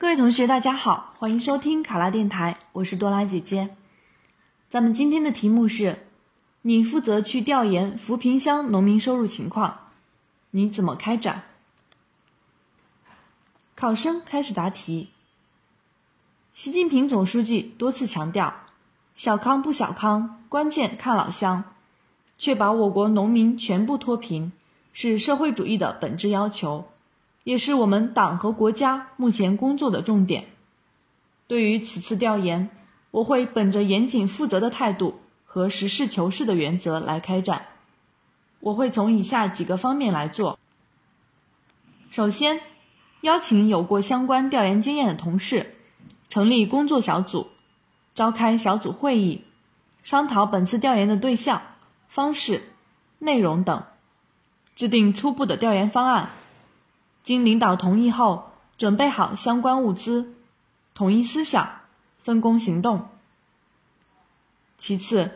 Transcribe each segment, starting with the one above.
各位同学，大家好，欢迎收听卡拉电台，我是多拉姐姐。咱们今天的题目是：你负责去调研扶贫乡农民收入情况，你怎么开展？考生开始答题。习近平总书记多次强调，小康不小康，关键看老乡。确保我国农民全部脱贫，是社会主义的本质要求。也是我们党和国家目前工作的重点。对于此次调研，我会本着严谨负责的态度和实事求是的原则来开展。我会从以下几个方面来做：首先，邀请有过相关调研经验的同事，成立工作小组，召开小组会议，商讨本次调研的对象、方式、内容等，制定初步的调研方案。经领导同意后，准备好相关物资，统一思想，分工行动。其次，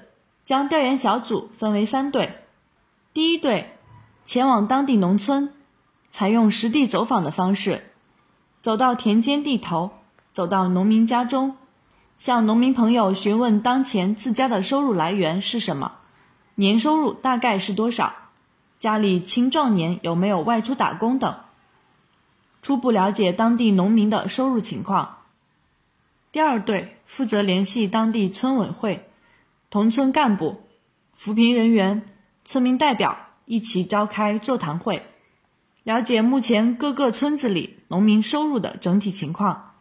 将调研小组分为三队：第一队前往当地农村，采用实地走访的方式，走到田间地头，走到农民家中，向农民朋友询问当前自家的收入来源是什么，年收入大概是多少，家里青壮年有没有外出打工等。初步了解当地农民的收入情况。第二队负责联系当地村委会、同村干部、扶贫人员、村民代表一起召开座谈会，了解目前各个村子里农民收入的整体情况，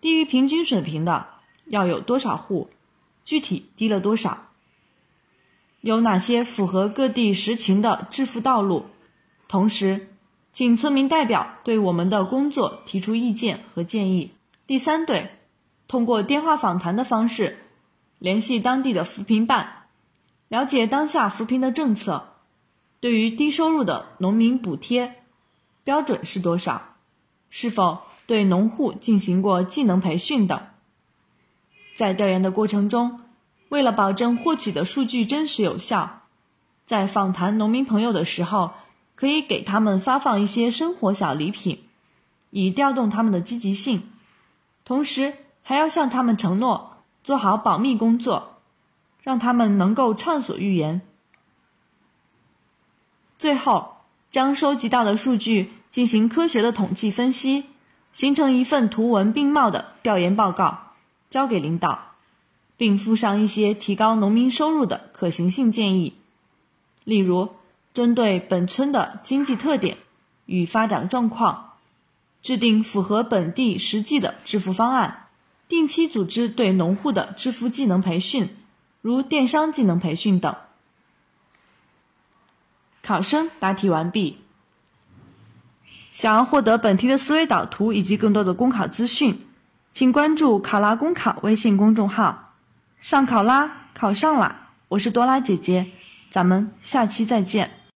低于平均水平的要有多少户，具体低了多少，有哪些符合各地实情的致富道路，同时。请村民代表对我们的工作提出意见和建议。第三队通过电话访谈的方式联系当地的扶贫办，了解当下扶贫的政策，对于低收入的农民补贴标准是多少，是否对农户进行过技能培训等。在调研的过程中，为了保证获取的数据真实有效，在访谈农民朋友的时候。可以给他们发放一些生活小礼品，以调动他们的积极性。同时，还要向他们承诺做好保密工作，让他们能够畅所欲言。最后，将收集到的数据进行科学的统计分析，形成一份图文并茂的调研报告，交给领导，并附上一些提高农民收入的可行性建议，例如。针对本村的经济特点与发展状况，制定符合本地实际的致富方案，定期组织对农户的致富技能培训，如电商技能培训等。考生答题完毕。想要获得本题的思维导图以及更多的公考资讯，请关注“考拉公考”微信公众号。上考拉，考上啦！我是多拉姐姐，咱们下期再见。